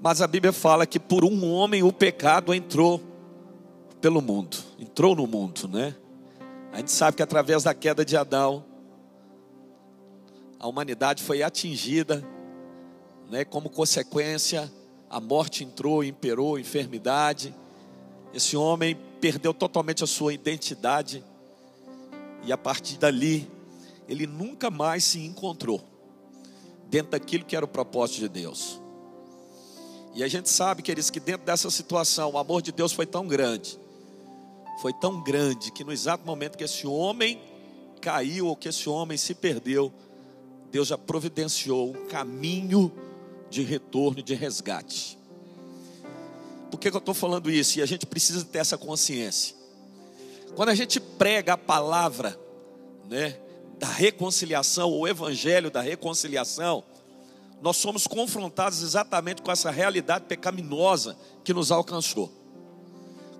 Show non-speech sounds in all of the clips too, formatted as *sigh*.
Mas a Bíblia fala que por um homem o pecado entrou pelo mundo, entrou no mundo, né? A gente sabe que através da queda de Adão, a humanidade foi atingida, né? Como consequência, a morte entrou, imperou, enfermidade. Esse homem perdeu totalmente a sua identidade e a partir dali ele nunca mais se encontrou dentro daquilo que era o propósito de Deus. E a gente sabe, queridos, que dentro dessa situação o amor de Deus foi tão grande, foi tão grande, que no exato momento que esse homem caiu ou que esse homem se perdeu, Deus já providenciou um caminho de retorno de resgate. Por que, que eu estou falando isso? E a gente precisa ter essa consciência. Quando a gente prega a palavra, né, da reconciliação, o evangelho da reconciliação, nós somos confrontados exatamente com essa realidade pecaminosa que nos alcançou.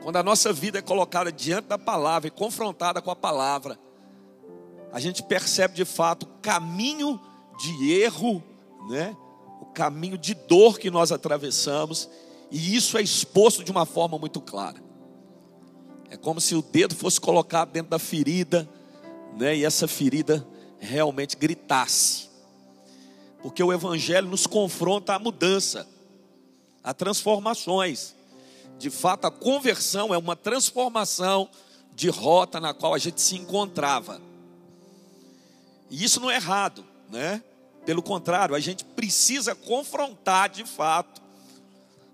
Quando a nossa vida é colocada diante da palavra e confrontada com a palavra, a gente percebe de fato o caminho de erro, né? o caminho de dor que nós atravessamos, e isso é exposto de uma forma muito clara. É como se o dedo fosse colocado dentro da ferida, né? e essa ferida realmente gritasse. Porque o Evangelho nos confronta à mudança, a transformações. De fato, a conversão é uma transformação de rota na qual a gente se encontrava. E isso não é errado, né? Pelo contrário, a gente precisa confrontar de fato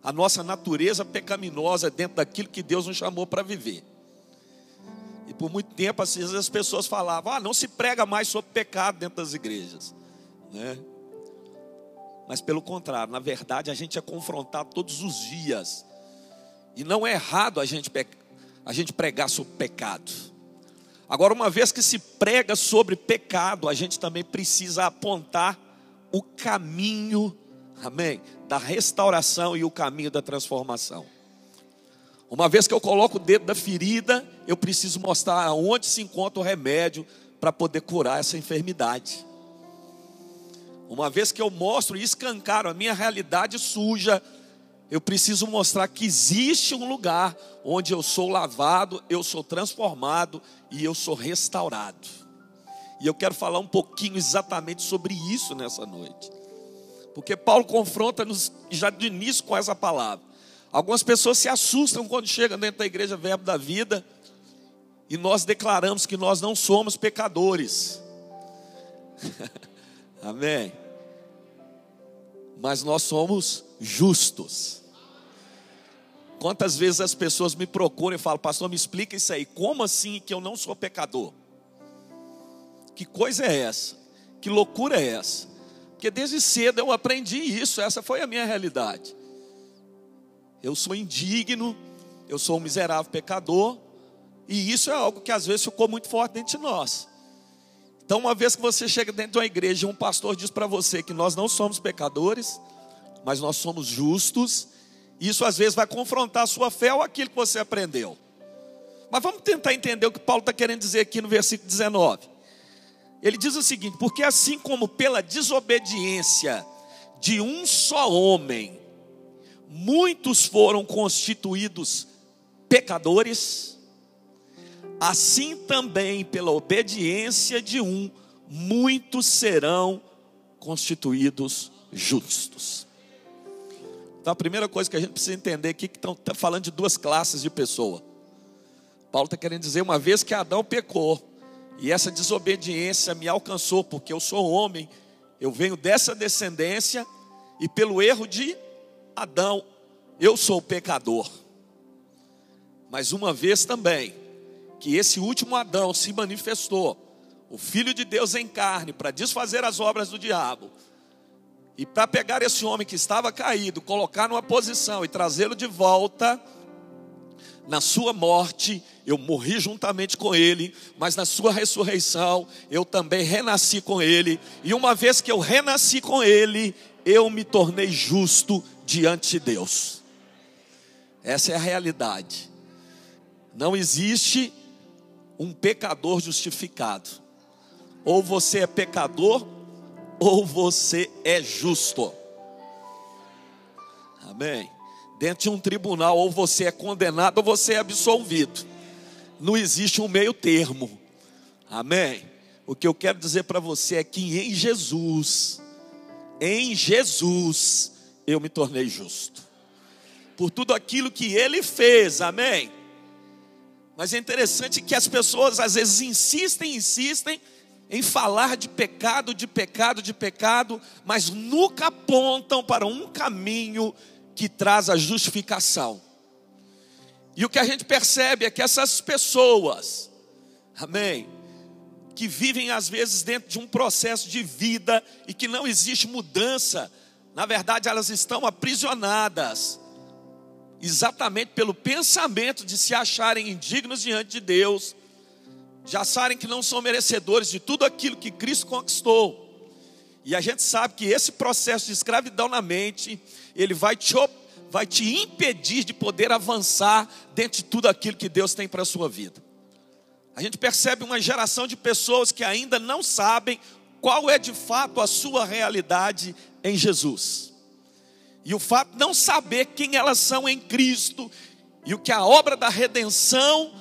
a nossa natureza pecaminosa dentro daquilo que Deus nos chamou para viver. E por muito tempo, às vezes as pessoas falavam: ah, não se prega mais sobre pecado dentro das igrejas, né? Mas pelo contrário, na verdade, a gente é confrontado todos os dias. E não é errado a gente, a gente pregar sobre pecado. Agora, uma vez que se prega sobre pecado, a gente também precisa apontar o caminho, amém, da restauração e o caminho da transformação. Uma vez que eu coloco o dedo da ferida, eu preciso mostrar onde se encontra o remédio para poder curar essa enfermidade. Uma vez que eu mostro e escancaro a minha realidade suja, eu preciso mostrar que existe um lugar onde eu sou lavado, eu sou transformado e eu sou restaurado. E eu quero falar um pouquinho exatamente sobre isso nessa noite. Porque Paulo confronta-nos já de início com essa palavra. Algumas pessoas se assustam quando chegam dentro da igreja Verbo da Vida e nós declaramos que nós não somos pecadores. *laughs* Amém mas nós somos justos. Quantas vezes as pessoas me procuram e falam, pastor, me explica isso aí, como assim que eu não sou pecador? Que coisa é essa? Que loucura é essa? Porque desde cedo eu aprendi isso, essa foi a minha realidade. Eu sou indigno, eu sou um miserável pecador, e isso é algo que às vezes ficou muito forte dentro de nós. Então, uma vez que você chega dentro de uma igreja um pastor diz para você que nós não somos pecadores, mas nós somos justos, isso às vezes vai confrontar a sua fé ou aquilo que você aprendeu. Mas vamos tentar entender o que Paulo está querendo dizer aqui no versículo 19. Ele diz o seguinte: porque assim como pela desobediência de um só homem, muitos foram constituídos pecadores, assim também pela obediência de um, muitos serão constituídos justos. Então a primeira coisa que a gente precisa entender aqui é que estão tá falando de duas classes de pessoa. Paulo está querendo dizer, uma vez que Adão pecou, e essa desobediência me alcançou, porque eu sou homem, eu venho dessa descendência, e pelo erro de Adão, eu sou pecador. Mas uma vez também, que esse último Adão se manifestou, o Filho de Deus em carne, para desfazer as obras do diabo, e para pegar esse homem que estava caído, colocar numa posição e trazê-lo de volta, na sua morte, eu morri juntamente com ele, mas na sua ressurreição, eu também renasci com ele, e uma vez que eu renasci com ele, eu me tornei justo diante de Deus. Essa é a realidade. Não existe um pecador justificado. Ou você é pecador, ou você é justo. Amém. Dentro de um tribunal, ou você é condenado ou você é absolvido. Não existe um meio termo. Amém. O que eu quero dizer para você é que em Jesus, em Jesus, eu me tornei justo. Por tudo aquilo que ele fez, amém. Mas é interessante que as pessoas às vezes insistem, insistem em falar de pecado, de pecado, de pecado, mas nunca apontam para um caminho que traz a justificação. E o que a gente percebe é que essas pessoas, amém, que vivem às vezes dentro de um processo de vida e que não existe mudança, na verdade elas estão aprisionadas, exatamente pelo pensamento de se acharem indignos diante de Deus, de acharem que não são merecedores de tudo aquilo que Cristo conquistou. E a gente sabe que esse processo de escravidão na mente, ele vai te, vai te impedir de poder avançar dentro de tudo aquilo que Deus tem para a sua vida. A gente percebe uma geração de pessoas que ainda não sabem qual é de fato a sua realidade em Jesus. E o fato de não saber quem elas são em Cristo e o que a obra da redenção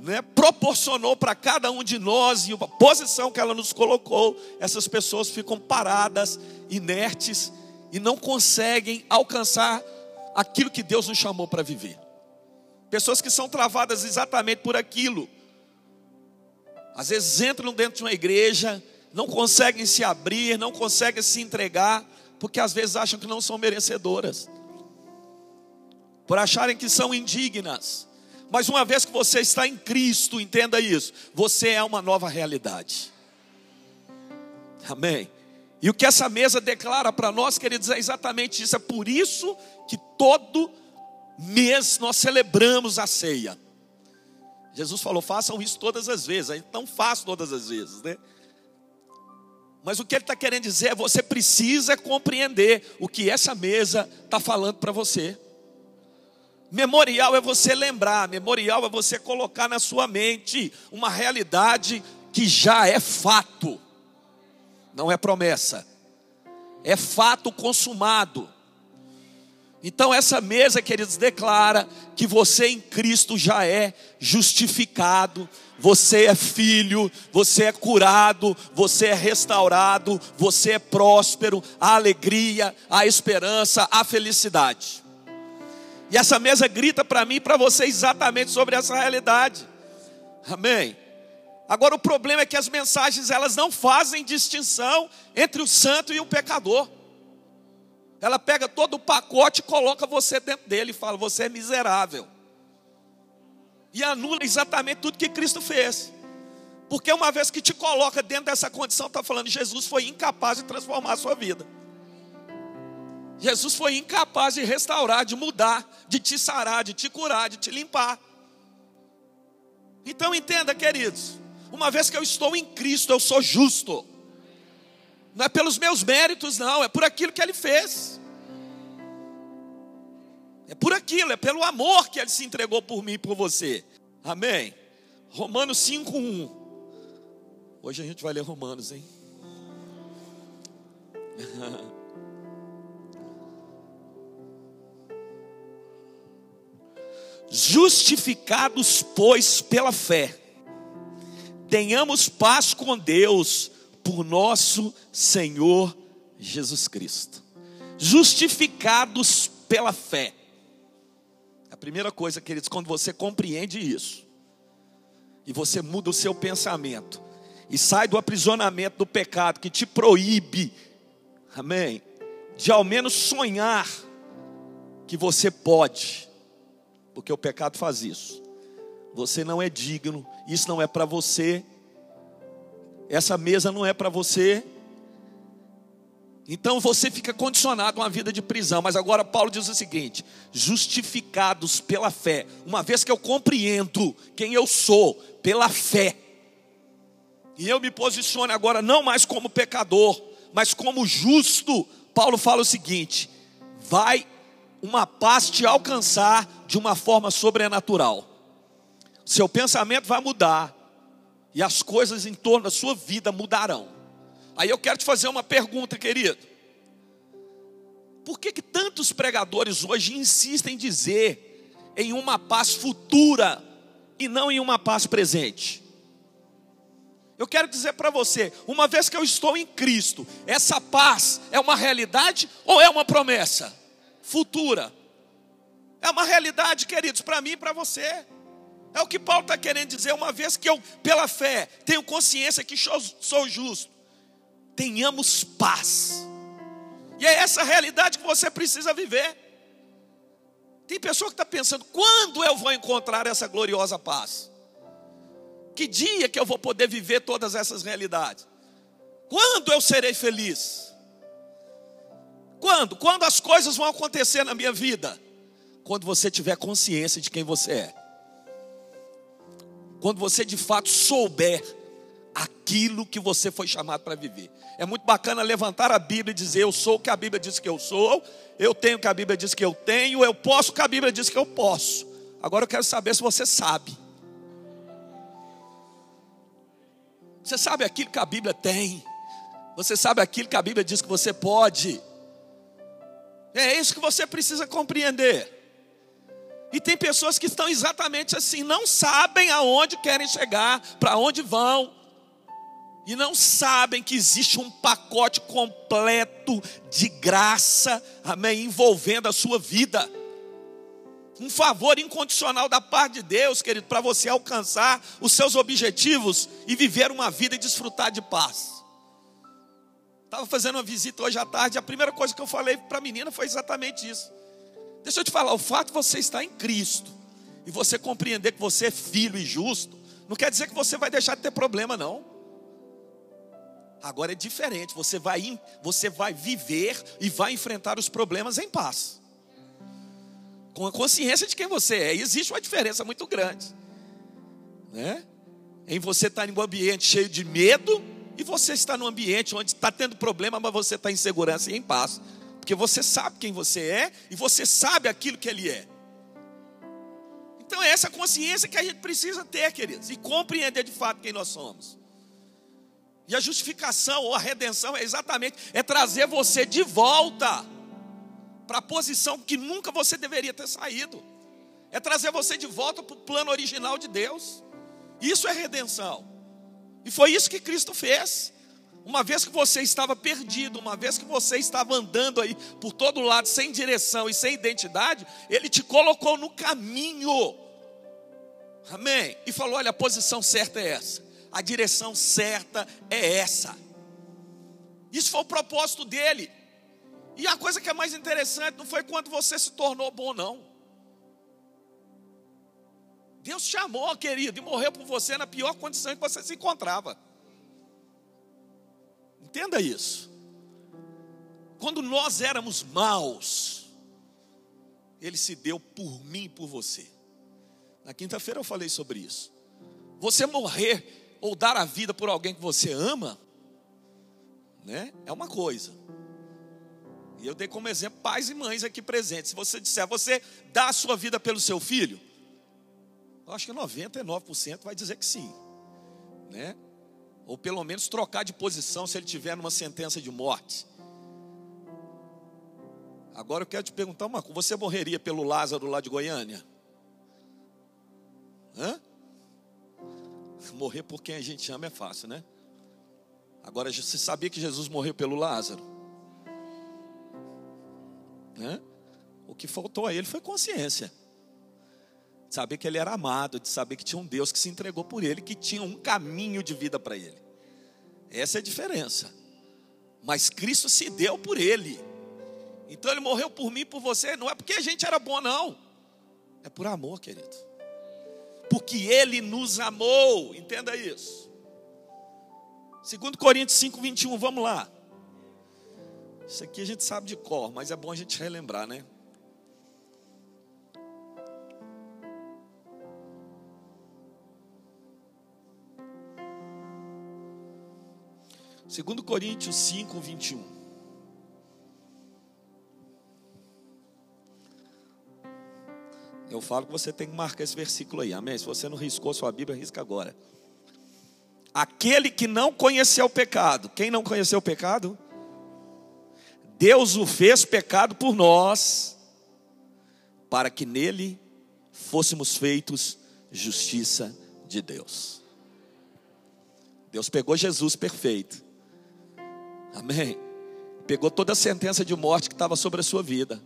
né, proporcionou para cada um de nós e a posição que ela nos colocou, essas pessoas ficam paradas, inertes e não conseguem alcançar aquilo que Deus nos chamou para viver. Pessoas que são travadas exatamente por aquilo às vezes entram dentro de uma igreja, não conseguem se abrir, não conseguem se entregar, porque às vezes acham que não são merecedoras, por acharem que são indignas. Mas uma vez que você está em Cristo, entenda isso, você é uma nova realidade. Amém. E o que essa mesa declara para nós, queridos, é exatamente isso. É por isso que todo mês nós celebramos a ceia. Jesus falou: façam isso todas as vezes. A gente não faz todas as vezes, né? Mas o que ele está querendo dizer é: você precisa compreender o que essa mesa está falando para você. Memorial é você lembrar, memorial é você colocar na sua mente uma realidade que já é fato, não é promessa, é fato consumado. Então, essa mesa, queridos, declara que você em Cristo já é justificado, você é filho, você é curado, você é restaurado, você é próspero, a alegria, a esperança, a felicidade. E essa mesa grita para mim e para você exatamente sobre essa realidade. Amém. Agora o problema é que as mensagens elas não fazem distinção entre o santo e o pecador. Ela pega todo o pacote e coloca você dentro dele e fala: Você é miserável. E anula exatamente tudo que Cristo fez. Porque uma vez que te coloca dentro dessa condição, está falando: Jesus foi incapaz de transformar a sua vida. Jesus foi incapaz de restaurar, de mudar, de te sarar, de te curar, de te limpar. Então entenda, queridos, uma vez que eu estou em Cristo, eu sou justo. Não é pelos meus méritos, não, é por aquilo que ele fez. É por aquilo, é pelo amor que ele se entregou por mim e por você. Amém? Romanos 5:1. Hoje a gente vai ler Romanos, hein? *laughs* Justificados, pois, pela fé, tenhamos paz com Deus por nosso Senhor Jesus Cristo. Justificados pela fé. A primeira coisa, queridos, quando você compreende isso, e você muda o seu pensamento, e sai do aprisionamento do pecado que te proíbe, amém, de ao menos sonhar que você pode, porque o pecado faz isso. Você não é digno, isso não é para você, essa mesa não é para você. Então você fica condicionado a uma vida de prisão. Mas agora Paulo diz o seguinte: justificados pela fé, uma vez que eu compreendo quem eu sou, pela fé, e eu me posiciono agora não mais como pecador, mas como justo, Paulo fala o seguinte: vai uma paz te alcançar de uma forma sobrenatural. Seu pensamento vai mudar, e as coisas em torno da sua vida mudarão. Aí eu quero te fazer uma pergunta, querido. Por que, que tantos pregadores hoje insistem em dizer em uma paz futura e não em uma paz presente? Eu quero dizer para você, uma vez que eu estou em Cristo, essa paz é uma realidade ou é uma promessa futura? É uma realidade, queridos, para mim e para você. É o que Paulo está querendo dizer, uma vez que eu, pela fé, tenho consciência que sou justo, tenhamos paz. E é essa realidade que você precisa viver. Tem pessoa que está pensando: quando eu vou encontrar essa gloriosa paz? Que dia que eu vou poder viver todas essas realidades? Quando eu serei feliz? Quando? Quando as coisas vão acontecer na minha vida? Quando você tiver consciência de quem você é. Quando você de fato souber aquilo que você foi chamado para viver. É muito bacana levantar a Bíblia e dizer: Eu sou o que a Bíblia diz que eu sou, eu tenho o que a Bíblia diz que eu tenho, eu posso o que a Bíblia diz que eu posso. Agora eu quero saber se você sabe. Você sabe aquilo que a Bíblia tem. Você sabe aquilo que a Bíblia diz que você pode. É isso que você precisa compreender. E tem pessoas que estão exatamente assim, não sabem aonde querem chegar, para onde vão, e não sabem que existe um pacote completo de graça, amém, envolvendo a sua vida um favor incondicional da parte de Deus, querido, para você alcançar os seus objetivos e viver uma vida e desfrutar de paz. Estava fazendo uma visita hoje à tarde, a primeira coisa que eu falei para a menina foi exatamente isso. Deixa eu te falar, o fato de você estar em Cristo e você compreender que você é filho e justo, não quer dizer que você vai deixar de ter problema, não. Agora é diferente, você vai, você vai viver e vai enfrentar os problemas em paz com a consciência de quem você é. E existe uma diferença muito grande, né? Em você estar em um ambiente cheio de medo e você estar num ambiente onde está tendo problema, mas você está em segurança e em paz, porque você sabe quem você é e você sabe aquilo que Ele é. Então é essa consciência que a gente precisa ter, queridos, e compreender de fato quem nós somos. E a justificação ou a redenção é exatamente é trazer você de volta para a posição que nunca você deveria ter saído. É trazer você de volta para o plano original de Deus. Isso é redenção. E foi isso que Cristo fez. Uma vez que você estava perdido, uma vez que você estava andando aí por todo lado sem direção e sem identidade, Ele te colocou no caminho. Amém? E falou: olha, a posição certa é essa, a direção certa é essa. Isso foi o propósito dele. E a coisa que é mais interessante não foi quando você se tornou bom, não. Deus chamou, querido, e morreu por você na pior condição que você se encontrava. Entenda isso. Quando nós éramos maus, Ele se deu por mim e por você. Na quinta-feira eu falei sobre isso. Você morrer ou dar a vida por alguém que você ama, né, é uma coisa. E eu dei como exemplo pais e mães aqui presentes. Se você disser, você dá a sua vida pelo seu filho? Eu acho que 99% vai dizer que sim. Né? Ou pelo menos trocar de posição se ele tiver numa sentença de morte. Agora eu quero te perguntar uma coisa: você morreria pelo Lázaro lá de Goiânia? Hã? Morrer por quem a gente ama é fácil, né? Agora, você sabia que Jesus morreu pelo Lázaro? Né? O que faltou a ele foi consciência. Saber que ele era amado, de saber que tinha um Deus que se entregou por ele, que tinha um caminho de vida para ele. Essa é a diferença. Mas Cristo se deu por ele. Então ele morreu por mim, por você. Não é porque a gente era bom, não. É por amor, querido. Porque ele nos amou. Entenda isso. 2 Coríntios 5, 21, vamos lá. Isso aqui a gente sabe de cor, mas é bom a gente relembrar, né? Segundo Coríntios 5, 21. Eu falo que você tem que marcar esse versículo aí, amém? Se você não riscou sua Bíblia, risca agora. Aquele que não conheceu o pecado, quem não conheceu o pecado? Deus o fez pecado por nós, para que nele fôssemos feitos justiça de Deus. Deus pegou Jesus perfeito. Amém. Pegou toda a sentença de morte que estava sobre a sua vida,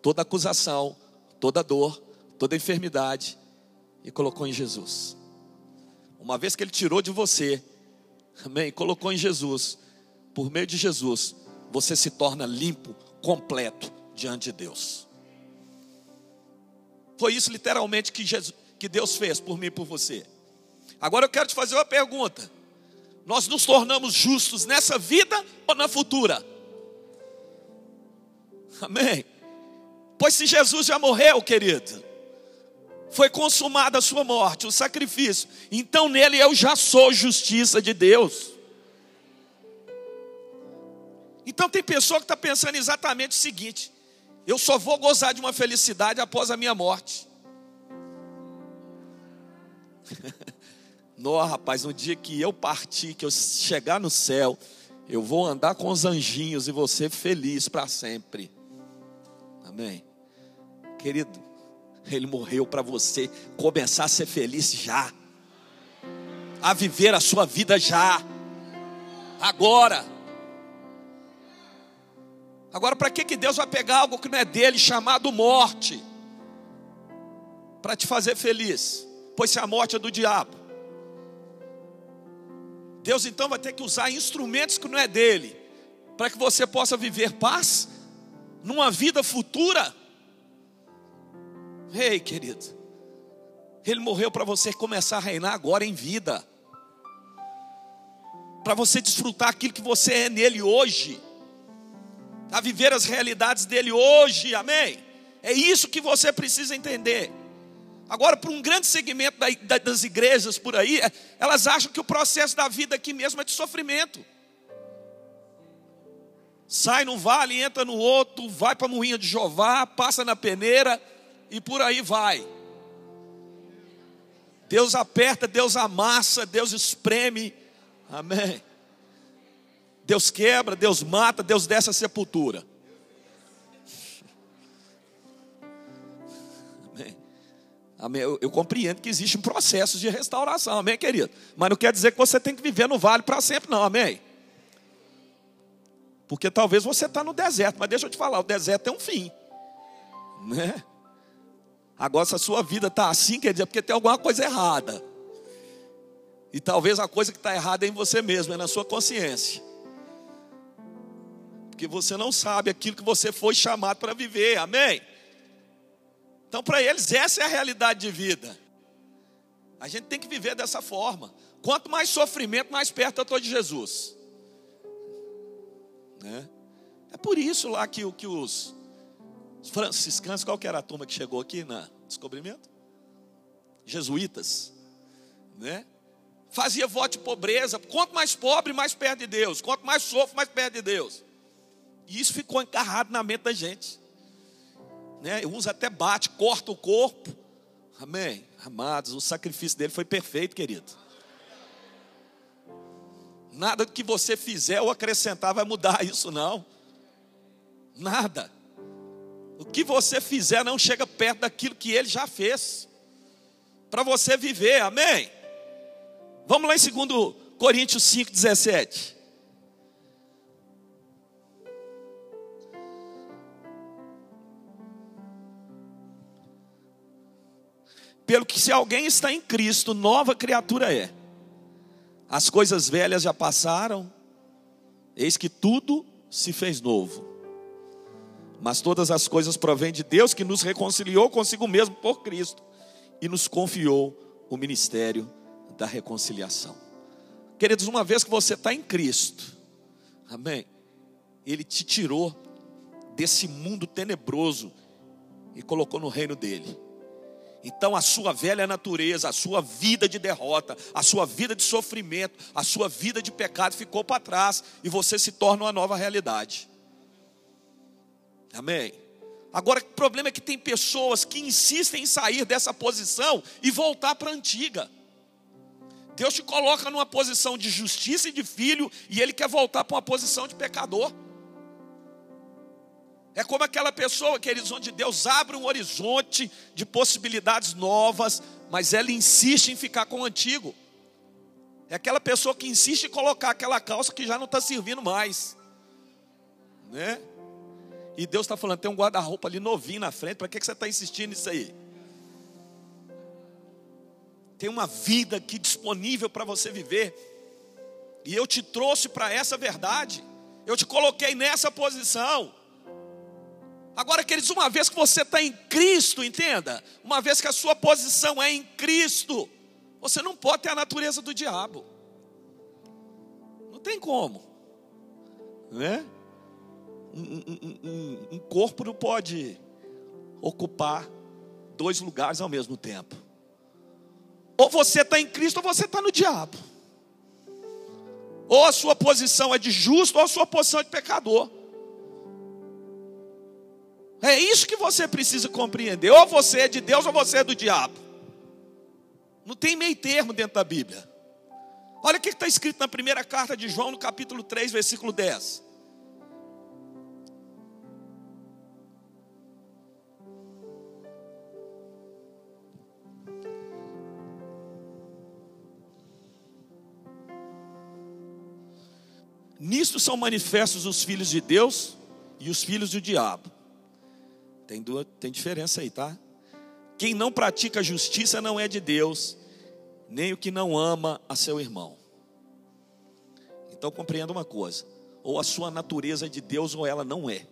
toda acusação, toda dor, toda enfermidade, e colocou em Jesus. Uma vez que Ele tirou de você, amém, colocou em Jesus, por meio de Jesus, você se torna limpo, completo diante de Deus. Foi isso literalmente que, Jesus, que Deus fez por mim e por você. Agora eu quero te fazer uma pergunta: nós nos tornamos justos nessa vida ou na futura? Amém. Pois se Jesus já morreu, querido, foi consumada a sua morte, o sacrifício, então nele eu já sou justiça de Deus. Então tem pessoa que está pensando exatamente o seguinte: eu só vou gozar de uma felicidade após a minha morte. *laughs* Não, rapaz, no dia que eu partir, que eu chegar no céu, eu vou andar com os anjinhos e ser feliz para sempre. Amém. Querido, ele morreu para você começar a ser feliz já, a viver a sua vida já, agora. Agora, para que, que Deus vai pegar algo que não é dele, chamado morte, para te fazer feliz? Pois se a morte é do diabo. Deus então vai ter que usar instrumentos que não é dele, para que você possa viver paz numa vida futura. Ei, querido, Ele morreu para você começar a reinar agora em vida, para você desfrutar aquilo que você é nele hoje, a viver as realidades dele hoje, amém? É isso que você precisa entender. Agora, para um grande segmento das igrejas por aí, é, elas acham que o processo da vida aqui mesmo é de sofrimento sai num vale, entra no outro, vai para a moinha de Jová, passa na peneira e por aí vai. Deus aperta, Deus amassa, Deus espreme. Amém. Deus quebra, Deus mata, Deus desce a sepultura. Eu, eu, compreendo que existe um processo de restauração, amém, querido? Mas não quer dizer que você tem que viver no vale para sempre, não, amém? Porque talvez você está no deserto, mas deixa eu te falar, o deserto é um fim. Né? Agora, se a sua vida está assim, quer dizer, porque tem alguma coisa errada. E talvez a coisa que está errada é em você mesmo, é na sua consciência. Porque você não sabe aquilo que você foi chamado para viver, amém? Então, para eles, essa é a realidade de vida. A gente tem que viver dessa forma. Quanto mais sofrimento, mais perto eu estou de Jesus. Né? É por isso lá que, que os franciscanos, qual que era a turma que chegou aqui na descobrimento? Jesuítas, né? Fazia voto de pobreza. Quanto mais pobre, mais perto de Deus. Quanto mais sofre, mais perto de Deus. E isso ficou encarrado na mente da gente. Né? Uns até bate, corta o corpo. Amém. Amados, o sacrifício dele foi perfeito, querido. Nada que você fizer ou acrescentar vai mudar isso, não. Nada. O que você fizer não chega perto daquilo que ele já fez. Para você viver, amém? Vamos lá em 2 Coríntios 5, Pelo que se alguém está em Cristo, nova criatura é. As coisas velhas já passaram, eis que tudo se fez novo. Mas todas as coisas provêm de Deus que nos reconciliou consigo mesmo por Cristo e nos confiou o ministério da reconciliação. Queridos, uma vez que você está em Cristo, amém? Ele te tirou desse mundo tenebroso e colocou no reino dele. Então a sua velha natureza, a sua vida de derrota, a sua vida de sofrimento, a sua vida de pecado ficou para trás e você se torna uma nova realidade. Amém. Agora, o problema é que tem pessoas que insistem em sair dessa posição e voltar para a antiga. Deus te coloca numa posição de justiça e de filho, e Ele quer voltar para uma posição de pecador. É como aquela pessoa, queridos, onde Deus abre um horizonte de possibilidades novas, mas ela insiste em ficar com o antigo. É aquela pessoa que insiste em colocar aquela calça que já não está servindo mais. Né? E Deus está falando, tem um guarda-roupa ali novinho na frente, para que, que você está insistindo nisso aí? Tem uma vida aqui disponível para você viver. E eu te trouxe para essa verdade. Eu te coloquei nessa posição. Agora, queridos, uma vez que você está em Cristo, entenda, uma vez que a sua posição é em Cristo, você não pode ter a natureza do diabo. Não tem como, né? Um, um, um, um corpo não pode ocupar dois lugares ao mesmo tempo. Ou você está em Cristo ou você está no diabo. Ou a sua posição é de justo ou a sua posição é de pecador. É isso que você precisa compreender. Ou você é de Deus ou você é do diabo. Não tem meio termo dentro da Bíblia. Olha o que está escrito na primeira carta de João, no capítulo 3, versículo 10. Nisto são manifestos os filhos de Deus e os filhos do diabo. Tem, duas, tem diferença aí, tá? Quem não pratica justiça não é de Deus, nem o que não ama a seu irmão. Então compreenda uma coisa: ou a sua natureza é de Deus ou ela não é.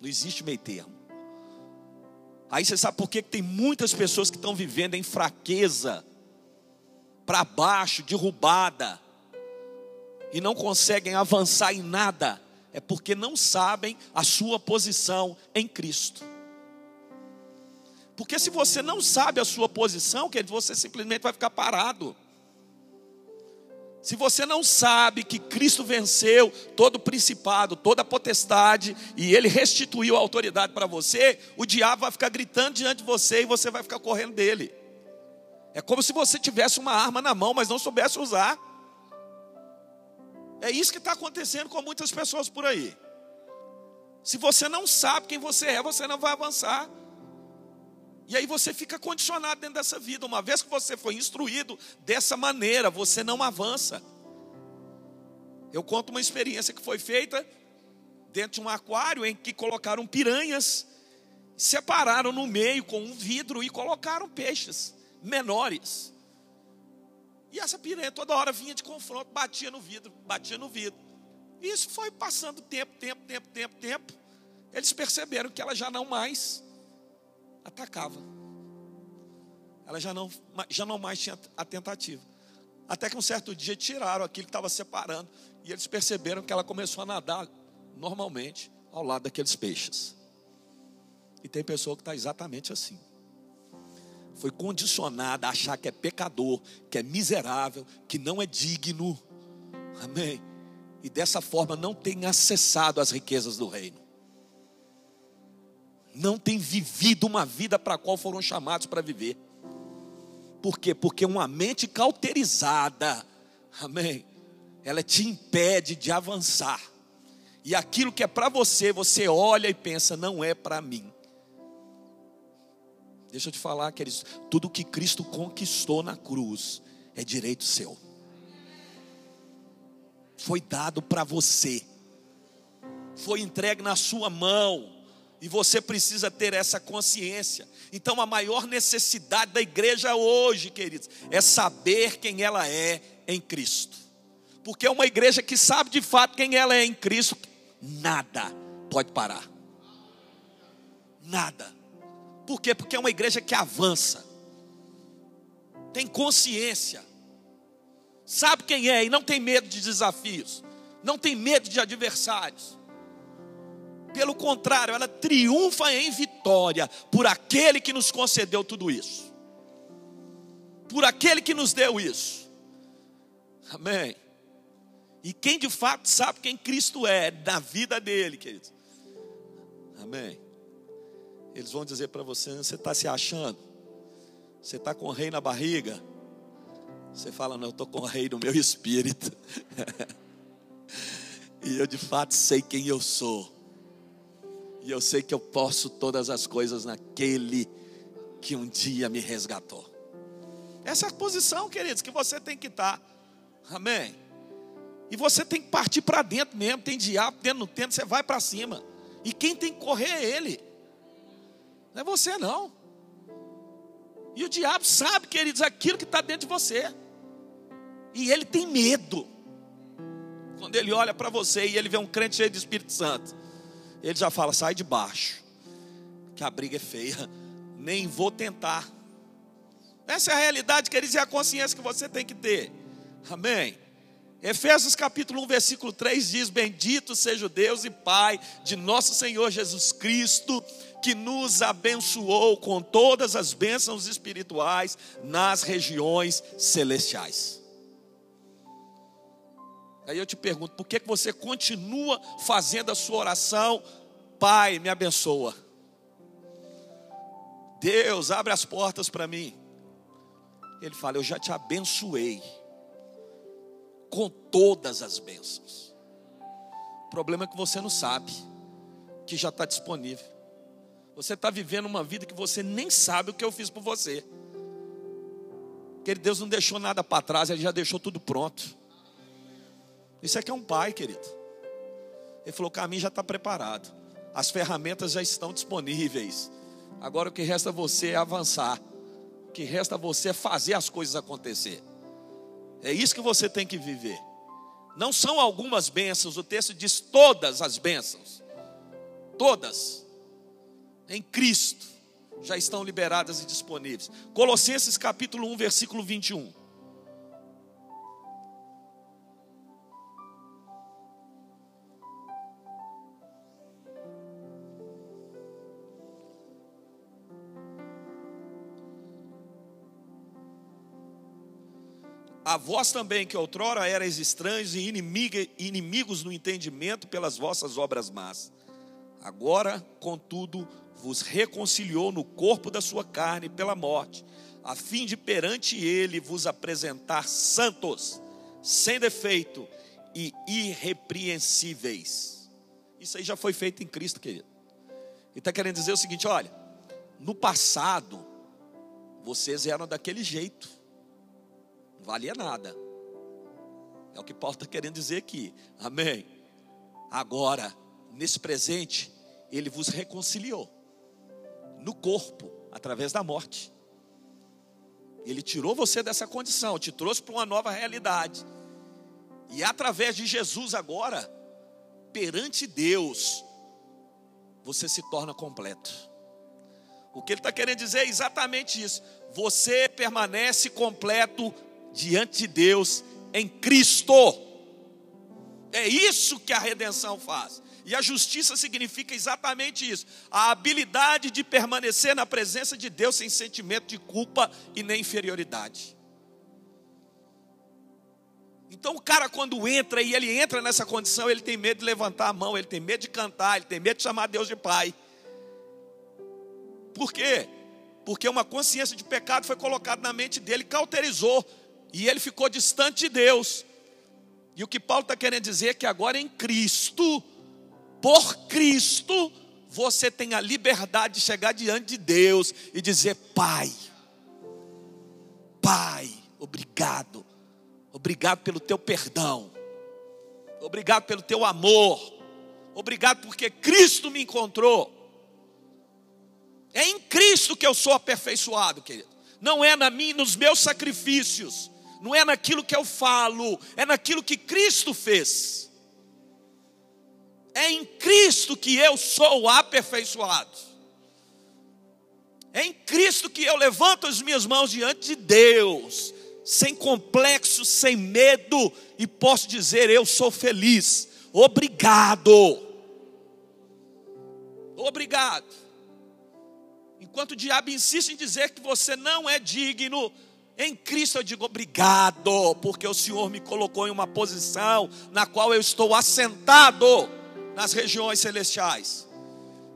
Não existe meio termo. Aí você sabe por que tem muitas pessoas que estão vivendo em fraqueza, para baixo, derrubada, e não conseguem avançar em nada é porque não sabem a sua posição em Cristo. Porque se você não sabe a sua posição, que você simplesmente vai ficar parado. Se você não sabe que Cristo venceu todo o principado, toda a potestade, e Ele restituiu a autoridade para você, o diabo vai ficar gritando diante de você e você vai ficar correndo dele. É como se você tivesse uma arma na mão, mas não soubesse usar. É isso que está acontecendo com muitas pessoas por aí. Se você não sabe quem você é, você não vai avançar. E aí você fica condicionado dentro dessa vida. Uma vez que você foi instruído dessa maneira, você não avança. Eu conto uma experiência que foi feita dentro de um aquário em que colocaram piranhas, separaram no meio com um vidro e colocaram peixes menores. E essa piranha toda hora vinha de confronto, batia no vidro, batia no vidro. E isso foi passando tempo, tempo, tempo, tempo, tempo. Eles perceberam que ela já não mais atacava. Ela já não, já não mais tinha a tentativa. Até que um certo dia tiraram aquilo que estava separando. E eles perceberam que ela começou a nadar normalmente ao lado daqueles peixes. E tem pessoa que está exatamente assim foi condicionada a achar que é pecador, que é miserável, que não é digno. Amém. E dessa forma não tem acessado as riquezas do reino. Não tem vivido uma vida para a qual foram chamados para viver. Por quê? Porque uma mente cauterizada, amém, ela te impede de avançar. E aquilo que é para você, você olha e pensa, não é para mim. Deixa eu te falar, queridos, tudo que Cristo conquistou na cruz é direito seu. Foi dado para você. Foi entregue na sua mão. E você precisa ter essa consciência. Então, a maior necessidade da igreja hoje, queridos, é saber quem ela é em Cristo. Porque é uma igreja que sabe de fato quem ela é em Cristo, nada pode parar. Nada. Por quê? Porque é uma igreja que avança, tem consciência, sabe quem é e não tem medo de desafios, não tem medo de adversários. Pelo contrário, ela triunfa em vitória por aquele que nos concedeu tudo isso, por aquele que nos deu isso. Amém. E quem de fato sabe quem Cristo é na vida dele, queridos. Amém. Eles vão dizer para você: você está se achando? Você está com o rei na barriga? Você fala: não, eu estou com o rei no meu espírito. *laughs* e eu de fato sei quem eu sou. E eu sei que eu posso todas as coisas naquele que um dia me resgatou. Essa é a posição, queridos, que você tem que estar. Amém. E você tem que partir para dentro mesmo. Tem diabo dentro do tempo, você vai para cima. E quem tem que correr é ele. Não é você não. E o diabo sabe, queridos, aquilo que está dentro de você. E ele tem medo. Quando ele olha para você e ele vê um crente cheio de Espírito Santo, ele já fala: sai de baixo, que a briga é feia, nem vou tentar. Essa é a realidade, queridos, e a consciência que você tem que ter. Amém. Efésios capítulo 1, versículo 3 diz: Bendito seja o Deus e Pai de nosso Senhor Jesus Cristo, que nos abençoou com todas as bênçãos espirituais nas regiões celestiais. Aí eu te pergunto, por que você continua fazendo a sua oração? Pai, me abençoa. Deus, abre as portas para mim. Ele fala: Eu já te abençoei com todas as bênçãos. O problema é que você não sabe que já está disponível. Você está vivendo uma vida que você nem sabe o que eu fiz por você. Porque Deus não deixou nada para trás, Ele já deixou tudo pronto. Isso aqui é um pai, querido. Ele falou: o caminho já está preparado, as ferramentas já estão disponíveis. Agora o que resta a você é avançar. O que resta a você é fazer as coisas acontecer. É isso que você tem que viver. Não são algumas bênçãos, o texto diz todas as bênçãos. Todas. Em Cristo já estão liberadas e disponíveis. Colossenses capítulo 1, versículo 21. A vós também, que outrora erais estranhos e inimigos no entendimento pelas vossas obras más. Agora, contudo, vos reconciliou no corpo da sua carne pela morte, a fim de perante ele vos apresentar santos, sem defeito e irrepreensíveis. Isso aí já foi feito em Cristo, querido. Ele está querendo dizer o seguinte: olha, no passado, vocês eram daquele jeito valia nada. É o que Paulo está querendo dizer aqui. Amém. Agora, nesse presente, ele vos reconciliou no corpo, através da morte. Ele tirou você dessa condição, te trouxe para uma nova realidade. E através de Jesus agora, perante Deus, você se torna completo. O que ele está querendo dizer é exatamente isso. Você permanece completo diante de Deus em Cristo. É isso que a redenção faz. E a justiça significa exatamente isso: a habilidade de permanecer na presença de Deus sem sentimento de culpa e nem inferioridade. Então o cara quando entra e ele entra nessa condição, ele tem medo de levantar a mão, ele tem medo de cantar, ele tem medo de chamar Deus de pai. Por quê? Porque uma consciência de pecado foi colocada na mente dele, cauterizou, e ele ficou distante de Deus. E o que Paulo está querendo dizer é que agora em Cristo, por Cristo, você tem a liberdade de chegar diante de Deus e dizer: Pai, Pai, obrigado, obrigado pelo teu perdão, obrigado pelo teu amor, obrigado porque Cristo me encontrou. É em Cristo que eu sou aperfeiçoado, querido. Não é na mim, nos meus sacrifícios, não é naquilo que eu falo, é naquilo que Cristo fez. É em Cristo que eu sou aperfeiçoado. É em Cristo que eu levanto as minhas mãos diante de Deus, sem complexo, sem medo, e posso dizer: Eu sou feliz. Obrigado. Obrigado. Enquanto o diabo insiste em dizer que você não é digno, em Cristo eu digo obrigado, porque o Senhor me colocou em uma posição na qual eu estou assentado nas regiões celestiais,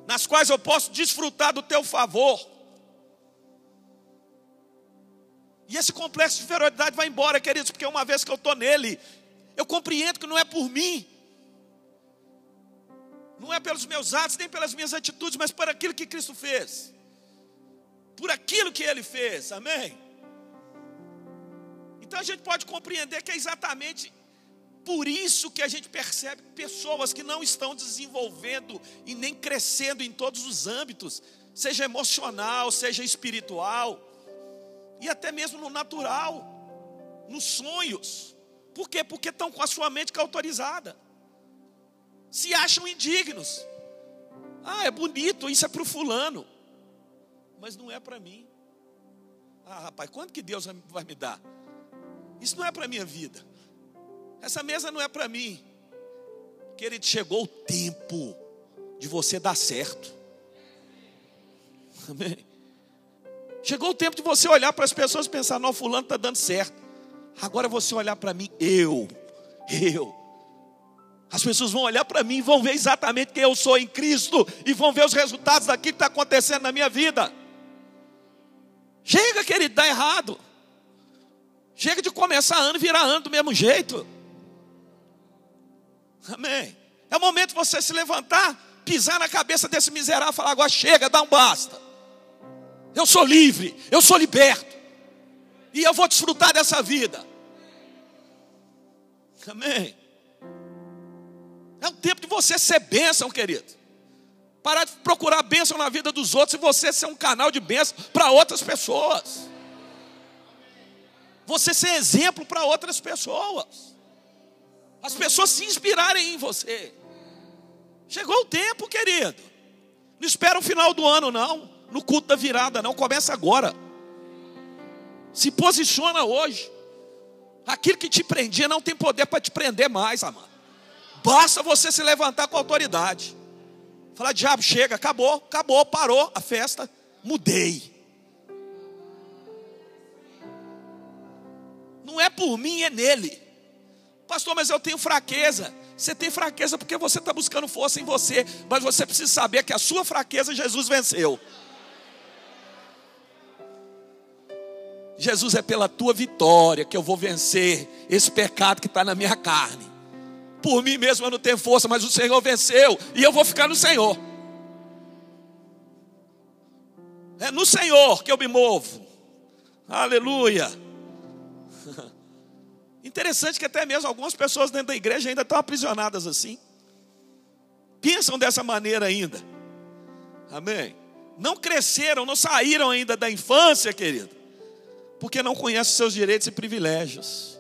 nas quais eu posso desfrutar do teu favor. E esse complexo de inferioridade vai embora, queridos, porque uma vez que eu estou nele, eu compreendo que não é por mim, Não é pelos meus atos, nem pelas minhas atitudes, mas por aquilo que Cristo fez. Por aquilo que Ele fez, amém? Então a gente pode compreender que é exatamente por isso que a gente percebe pessoas que não estão desenvolvendo e nem crescendo em todos os âmbitos, seja emocional, seja espiritual, e até mesmo no natural, nos sonhos. Por quê? Porque estão com a sua mente cautorizada. Se acham indignos. Ah, é bonito, isso é para o fulano. Mas não é para mim. Ah, rapaz, quanto que Deus vai me dar? Isso não é para a minha vida. Essa mesa não é para mim. Querido, chegou o tempo de você dar certo. Amém. Chegou o tempo de você olhar para as pessoas e pensar: não, fulano está dando certo. Agora você olhar para mim, eu, eu. As pessoas vão olhar para mim e vão ver exatamente quem eu sou em Cristo e vão ver os resultados daquilo que está acontecendo na minha vida. Chega, querido, dá errado. Chega de começar ano e virar ano do mesmo jeito. Amém. É o momento de você se levantar, pisar na cabeça desse miserável e falar: agora chega, dá um basta. Eu sou livre, eu sou liberto. E eu vou desfrutar dessa vida. Amém. É o tempo de você ser bênção, querido. Parar de procurar bênção na vida dos outros e você ser um canal de bênção para outras pessoas. Você ser exemplo para outras pessoas. As pessoas se inspirarem em você. Chegou o tempo, querido. Não espera o final do ano, não. No culto da virada, não. Começa agora. Se posiciona hoje. Aquilo que te prendia não tem poder para te prender mais, amado. Basta você se levantar com autoridade. Falar, diabo, chega, acabou, acabou, parou a festa. Mudei. Não é por mim, é nele. Pastor, mas eu tenho fraqueza. Você tem fraqueza porque você está buscando força em você, mas você precisa saber que a sua fraqueza Jesus venceu. Jesus é pela tua vitória que eu vou vencer esse pecado que está na minha carne. Por mim mesmo eu não tenho força, mas o Senhor venceu e eu vou ficar no Senhor. É no Senhor que eu me movo. Aleluia. *laughs* Interessante que até mesmo algumas pessoas dentro da igreja ainda estão aprisionadas assim. Pensam dessa maneira ainda. Amém. Não cresceram, não saíram ainda da infância, querido. Porque não conhecem seus direitos e privilégios.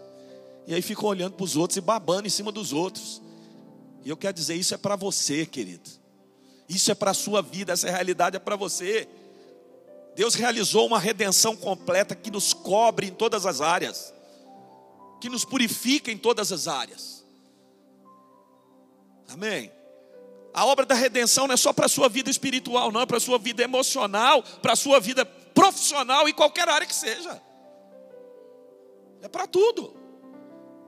E aí ficam olhando para os outros e babando em cima dos outros. E eu quero dizer, isso é para você, querido. Isso é para a sua vida, essa realidade é para você. Deus realizou uma redenção completa que nos cobre em todas as áreas que nos purifica em todas as áreas. Amém. A obra da redenção não é só para a sua vida espiritual, não, é para a sua vida emocional, para a sua vida profissional e qualquer área que seja. É para tudo.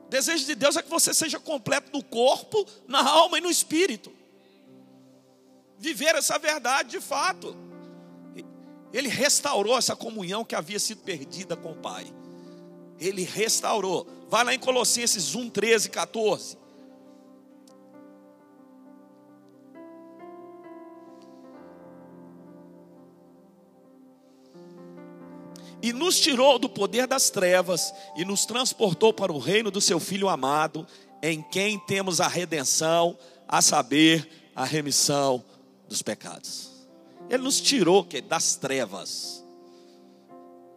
O desejo de Deus é que você seja completo no corpo, na alma e no espírito. Viver essa verdade de fato. Ele restaurou essa comunhão que havia sido perdida com o Pai. Ele restaurou. Vai lá em Colossenses 1, 13, 14. E nos tirou do poder das trevas e nos transportou para o reino do seu Filho amado, em quem temos a redenção, a saber, a remissão dos pecados. Ele nos tirou das trevas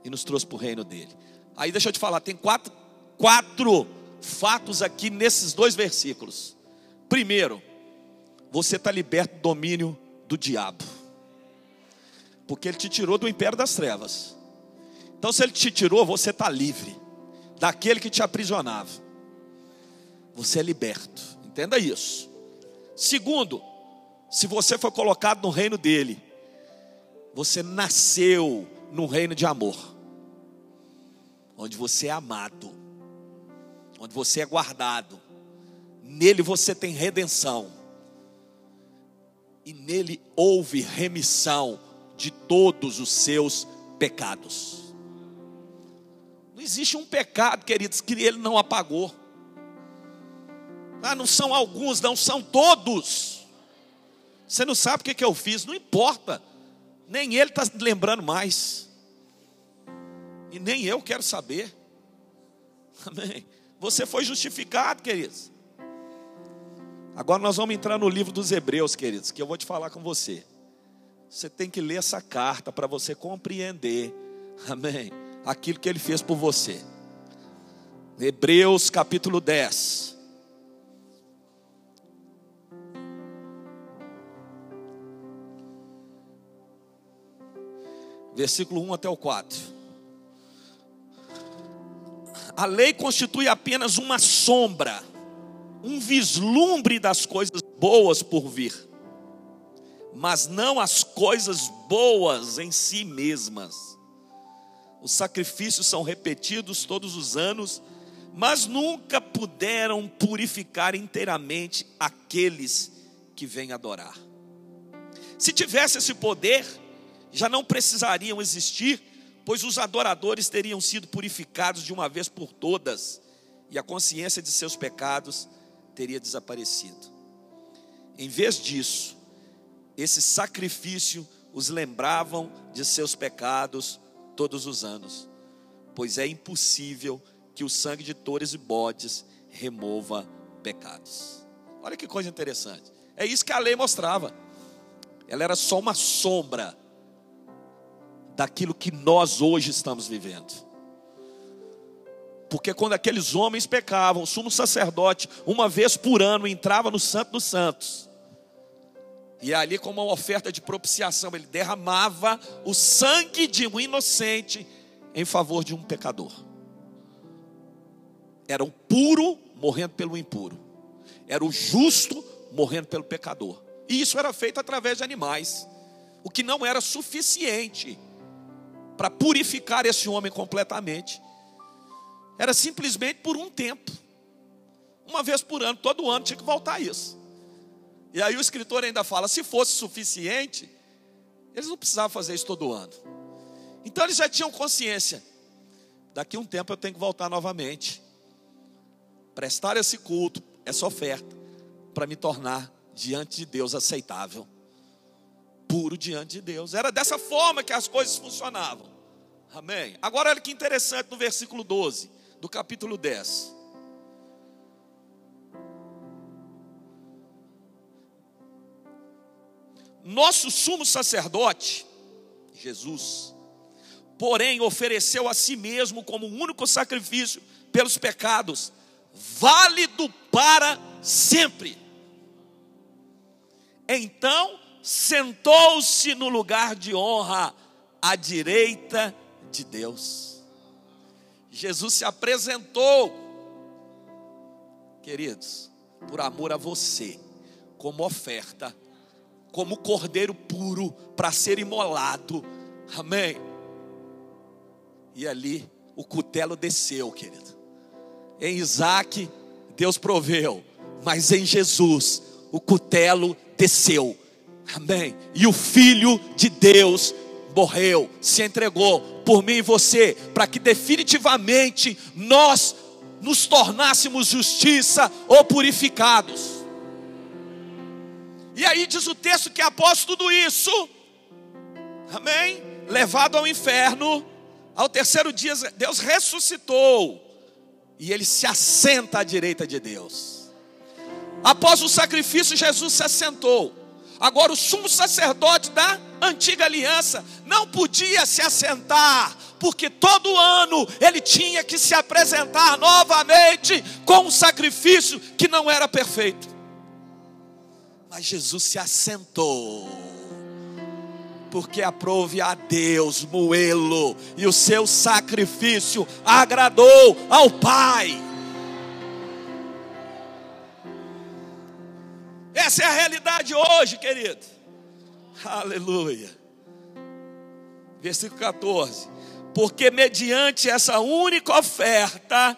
e nos trouxe para o reino dele. Aí deixa eu te falar, tem quatro, quatro fatos aqui nesses dois versículos. Primeiro, você está liberto do domínio do diabo, porque ele te tirou do império das trevas. Então, se ele te tirou, você está livre daquele que te aprisionava. Você é liberto, entenda isso. Segundo, se você foi colocado no reino dele, você nasceu no reino de amor onde você é amado, onde você é guardado, nele você tem redenção, e nele houve remissão de todos os seus pecados. Não existe um pecado, queridos, que ele não apagou. Ah, não são alguns, não são todos. Você não sabe o que, que eu fiz, não importa. Nem ele está lembrando mais. E nem eu quero saber. Amém. Você foi justificado, queridos. Agora nós vamos entrar no livro dos Hebreus, queridos, que eu vou te falar com você. Você tem que ler essa carta para você compreender, *laughs* amém, aquilo que ele fez por você. Hebreus capítulo 10. Versículo 1 até o 4. A lei constitui apenas uma sombra um vislumbre das coisas boas por vir, mas não as coisas boas em si mesmas. Os sacrifícios são repetidos todos os anos, mas nunca puderam purificar inteiramente aqueles que vêm adorar. Se tivesse esse poder, já não precisariam existir, pois os adoradores teriam sido purificados de uma vez por todas, e a consciência de seus pecados teria desaparecido. Em vez disso, esse sacrifício os lembravam de seus pecados todos os anos, pois é impossível que o sangue de touros e bodes remova pecados. Olha que coisa interessante. É isso que a lei mostrava. Ela era só uma sombra daquilo que nós hoje estamos vivendo. Porque quando aqueles homens pecavam, o sumo sacerdote, uma vez por ano, entrava no Santo dos Santos. E ali, como uma oferta de propiciação, ele derramava o sangue de um inocente em favor de um pecador. Era o puro morrendo pelo impuro, era o justo morrendo pelo pecador. E isso era feito através de animais, o que não era suficiente para purificar esse homem completamente. Era simplesmente por um tempo. Uma vez por ano, todo ano tinha que voltar isso. E aí o escritor ainda fala: se fosse suficiente, eles não precisavam fazer isso todo ano. Então eles já tinham consciência: daqui a um tempo eu tenho que voltar novamente, prestar esse culto, essa oferta, para me tornar diante de Deus aceitável, puro diante de Deus. Era dessa forma que as coisas funcionavam. Amém. Agora olha que interessante no versículo 12 do capítulo 10. Nosso sumo sacerdote, Jesus, porém ofereceu a si mesmo como único sacrifício pelos pecados, válido para sempre. Então sentou-se no lugar de honra à direita de Deus. Jesus se apresentou, queridos, por amor a você, como oferta, como cordeiro puro para ser imolado, amém. E ali o cutelo desceu, querido. Em Isaac, Deus proveu, mas em Jesus, o cutelo desceu, amém. E o Filho de Deus morreu, se entregou por mim e você, para que definitivamente nós nos tornássemos justiça ou purificados. E aí diz o texto que após tudo isso, amém? Levado ao inferno, ao terceiro dia Deus ressuscitou e ele se assenta à direita de Deus. Após o sacrifício, Jesus se assentou. Agora, o sumo sacerdote da antiga aliança não podia se assentar, porque todo ano ele tinha que se apresentar novamente com um sacrifício que não era perfeito. Mas Jesus se assentou, porque aprove a Deus moê-lo, e o seu sacrifício agradou ao Pai. Essa é a realidade hoje, querido. Aleluia. Versículo 14. Porque mediante essa única oferta,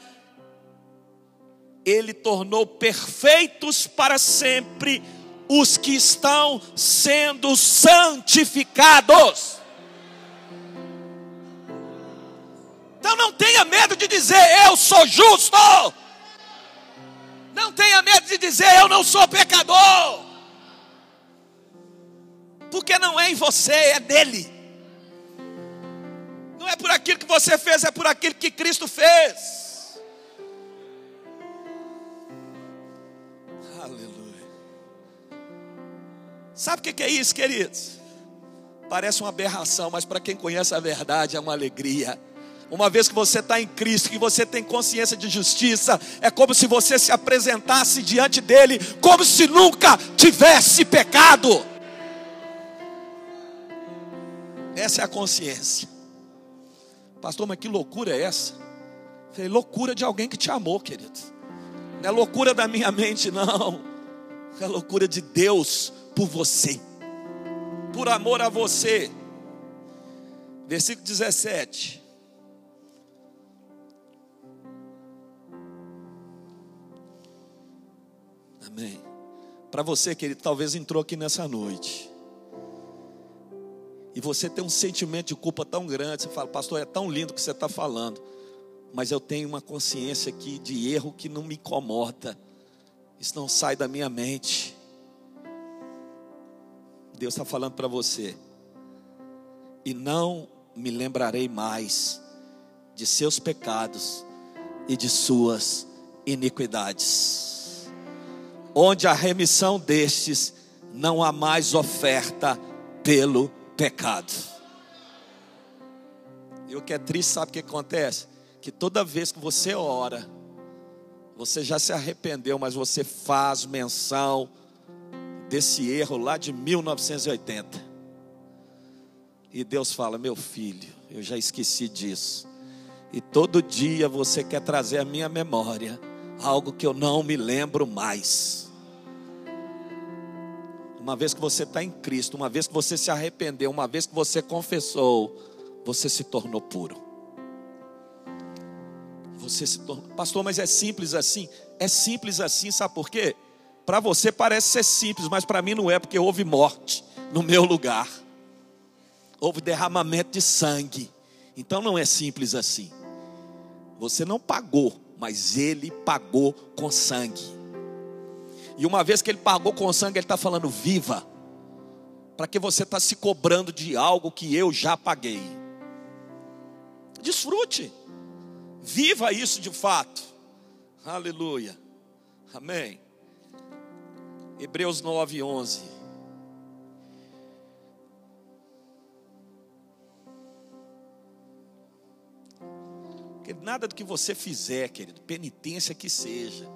Ele tornou perfeitos para sempre os que estão sendo santificados. Então não tenha medo de dizer eu sou justo. Não tenha medo de dizer eu não sou pecador. Porque não é em você, é nele. Não é por aquilo que você fez, é por aquilo que Cristo fez. Aleluia. Sabe o que é isso, queridos? Parece uma aberração, mas para quem conhece a verdade é uma alegria. Uma vez que você está em Cristo, que você tem consciência de justiça, é como se você se apresentasse diante dele, como se nunca tivesse pecado. Essa é a consciência. Pastor, mas que loucura é essa? falei, loucura de alguém que te amou, querido. Não é loucura da minha mente, não. É loucura de Deus por você. Por amor a você. Versículo 17. Amém. Para você, querido, talvez entrou aqui nessa noite. E você tem um sentimento de culpa tão grande. Você fala, pastor, é tão lindo que você está falando. Mas eu tenho uma consciência aqui de erro que não me incomoda. Isso não sai da minha mente. Deus está falando para você. E não me lembrarei mais de seus pecados e de suas iniquidades onde a remissão destes não há mais oferta pelo pecado. E o que é triste, sabe o que acontece? Que toda vez que você ora, você já se arrependeu, mas você faz menção desse erro lá de 1980. E Deus fala: Meu filho, eu já esqueci disso. E todo dia você quer trazer à minha memória algo que eu não me lembro mais. Uma vez que você está em Cristo, uma vez que você se arrependeu, uma vez que você confessou, você se tornou puro. Você se tornou, pastor, mas é simples assim? É simples assim, sabe por quê? Para você parece ser simples, mas para mim não é, porque houve morte no meu lugar, houve derramamento de sangue, então não é simples assim. Você não pagou, mas ele pagou com sangue. E uma vez que ele pagou com sangue, ele está falando: viva. Para que você está se cobrando de algo que eu já paguei? Desfrute. Viva isso de fato. Aleluia. Amém. Hebreus 9, 11. Nada do que você fizer, querido, penitência que seja,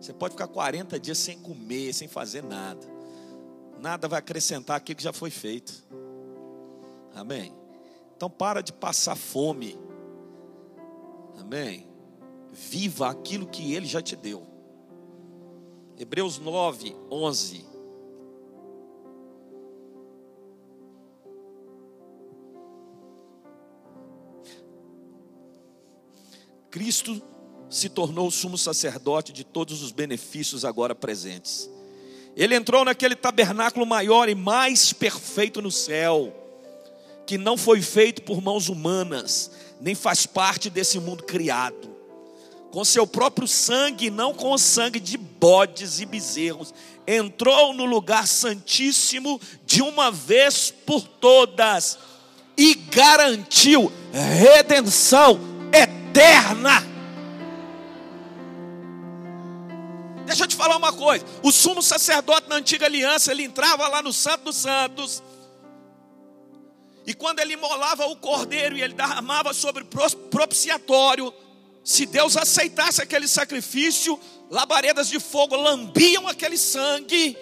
você pode ficar 40 dias sem comer, sem fazer nada, nada vai acrescentar aquilo que já foi feito, amém? Então, para de passar fome, amém? Viva aquilo que Ele já te deu. Hebreus 9, 11. Cristo se tornou o sumo sacerdote de todos os benefícios agora presentes. Ele entrou naquele tabernáculo maior e mais perfeito no céu, que não foi feito por mãos humanas, nem faz parte desse mundo criado. Com seu próprio sangue, não com o sangue de bodes e bezerros, entrou no lugar santíssimo de uma vez por todas e garantiu redenção eterna. Deixa eu te falar uma coisa: o sumo sacerdote na antiga aliança, ele entrava lá no Santo dos Santos, e quando ele imolava o cordeiro e ele derramava sobre o propiciatório, se Deus aceitasse aquele sacrifício, labaredas de fogo lambiam aquele sangue,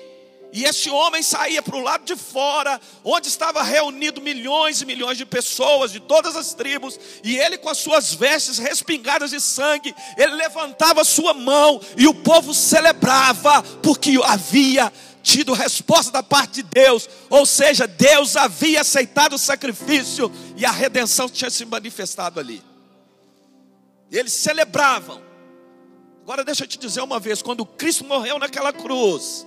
e esse homem saía para o lado de fora, onde estava reunido milhões e milhões de pessoas de todas as tribos, e ele com as suas vestes respingadas de sangue, ele levantava sua mão e o povo celebrava, porque havia tido resposta da parte de Deus, ou seja, Deus havia aceitado o sacrifício e a redenção tinha se manifestado ali. Eles celebravam. Agora deixa eu te dizer uma vez, quando Cristo morreu naquela cruz,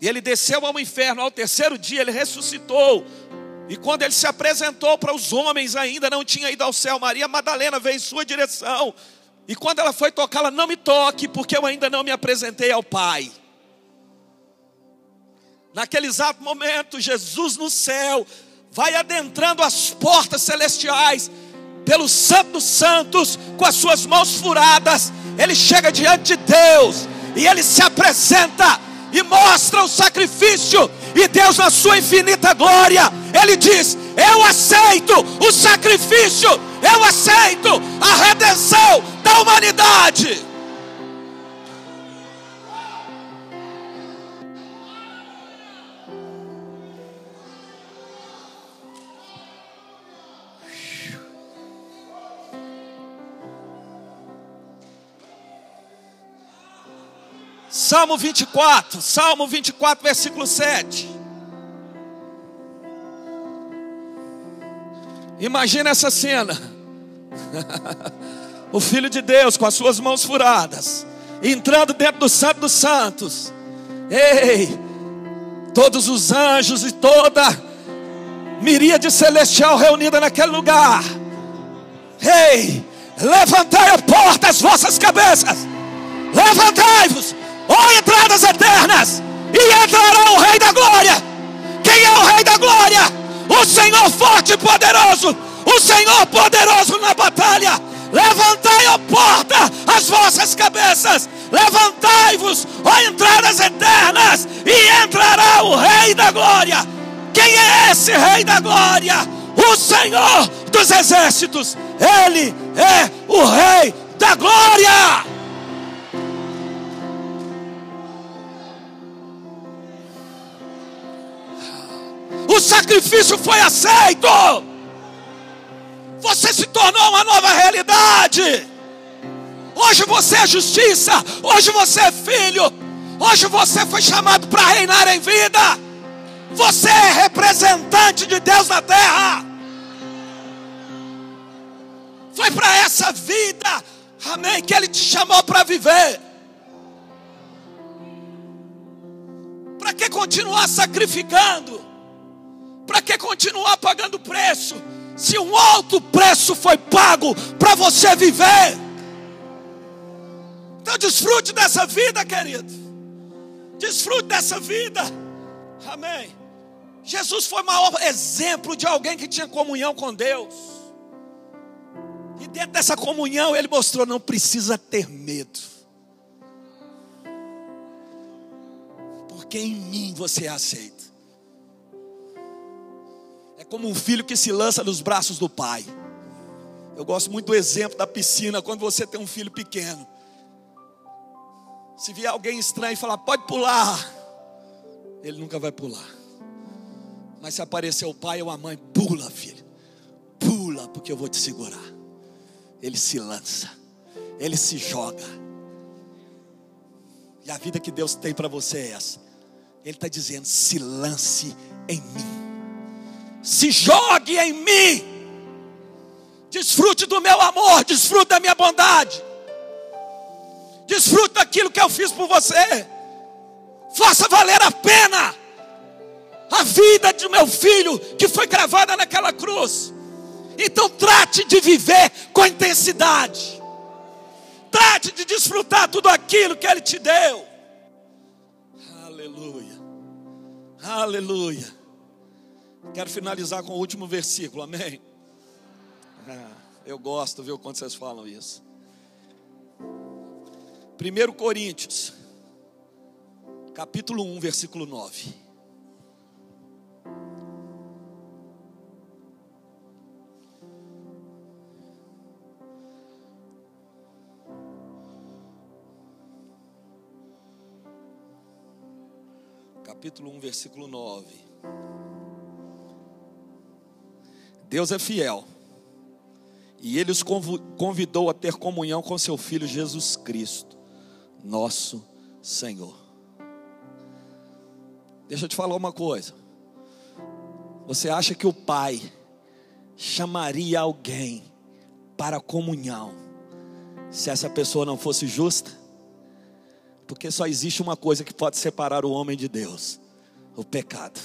e ele desceu ao inferno, ao terceiro dia ele ressuscitou. E quando ele se apresentou para os homens, ainda não tinha ido ao céu. Maria Madalena veio em sua direção. E quando ela foi tocá-la, não me toque, porque eu ainda não me apresentei ao Pai. Naquele exato momento, Jesus no céu vai adentrando as portas celestiais, pelo Santo dos Santos, com as suas mãos furadas, ele chega diante de Deus e ele se apresenta e mostra o sacrifício, e Deus, na sua infinita glória, ele diz: Eu aceito o sacrifício, eu aceito a redenção da humanidade. Salmo 24, Salmo 24, versículo 7. Imagina essa cena. *laughs* o Filho de Deus com as suas mãos furadas, entrando dentro do Santo dos Santos. Ei, todos os anjos e toda miríade celestial reunida naquele lugar. Ei, levantai a porta as vossas cabeças. Levantai-vos, ó entradas eternas, e entrará o Rei da Glória. Quem é o Rei da Glória? O Senhor forte e poderoso, o Senhor poderoso na batalha. Levantai a porta, as vossas cabeças, levantai-vos, ó entradas eternas, e entrará o Rei da Glória. Quem é esse Rei da Glória? O Senhor dos Exércitos, Ele é o Rei da Glória. O sacrifício foi aceito. Você se tornou uma nova realidade. Hoje você é justiça, hoje você é filho, hoje você foi chamado para reinar em vida. Você é representante de Deus na terra. Foi para essa vida, amém, que Ele te chamou para viver. Para que continuar sacrificando? Para que continuar pagando preço? Se um alto preço foi pago para você viver. Então desfrute dessa vida, querido. Desfrute dessa vida. Amém. Jesus foi o maior exemplo de alguém que tinha comunhão com Deus. E dentro dessa comunhão ele mostrou: não precisa ter medo. Porque em mim você é aceito como um filho que se lança nos braços do pai. Eu gosto muito do exemplo da piscina quando você tem um filho pequeno. Se vier alguém estranho e falar, pode pular, ele nunca vai pular. Mas se aparecer o pai ou a mãe, pula, filho, pula, porque eu vou te segurar. Ele se lança, ele se joga. E a vida que Deus tem para você é essa. Ele está dizendo: se lance em mim se jogue em mim, desfrute do meu amor, desfrute da minha bondade, desfrute daquilo que eu fiz por você, faça valer a pena a vida de meu filho que foi gravada naquela cruz. Então trate de viver com intensidade. Trate de desfrutar tudo aquilo que ele te deu. Aleluia. Aleluia. Quero finalizar com o último versículo, amém? Ah, eu gosto, viu, quando vocês falam isso. 1 Coríntios, capítulo 1, versículo 9. Capítulo 1, versículo 9. Deus é fiel. E Ele os convidou a ter comunhão com seu Filho Jesus Cristo, nosso Senhor. Deixa eu te falar uma coisa. Você acha que o Pai chamaria alguém para comunhão se essa pessoa não fosse justa? Porque só existe uma coisa que pode separar o homem de Deus: o pecado.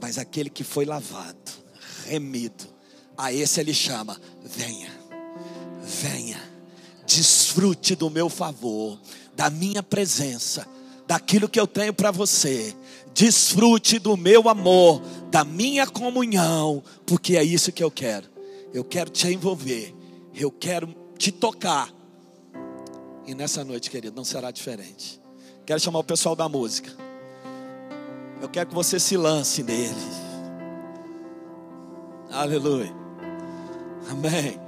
Mas aquele que foi lavado, remido, a esse ele chama: venha, venha, desfrute do meu favor, da minha presença, daquilo que eu tenho para você. Desfrute do meu amor, da minha comunhão, porque é isso que eu quero. Eu quero te envolver, eu quero te tocar. E nessa noite, querido, não será diferente. Quero chamar o pessoal da música. Eu quero que você se lance nele. Aleluia. Amém.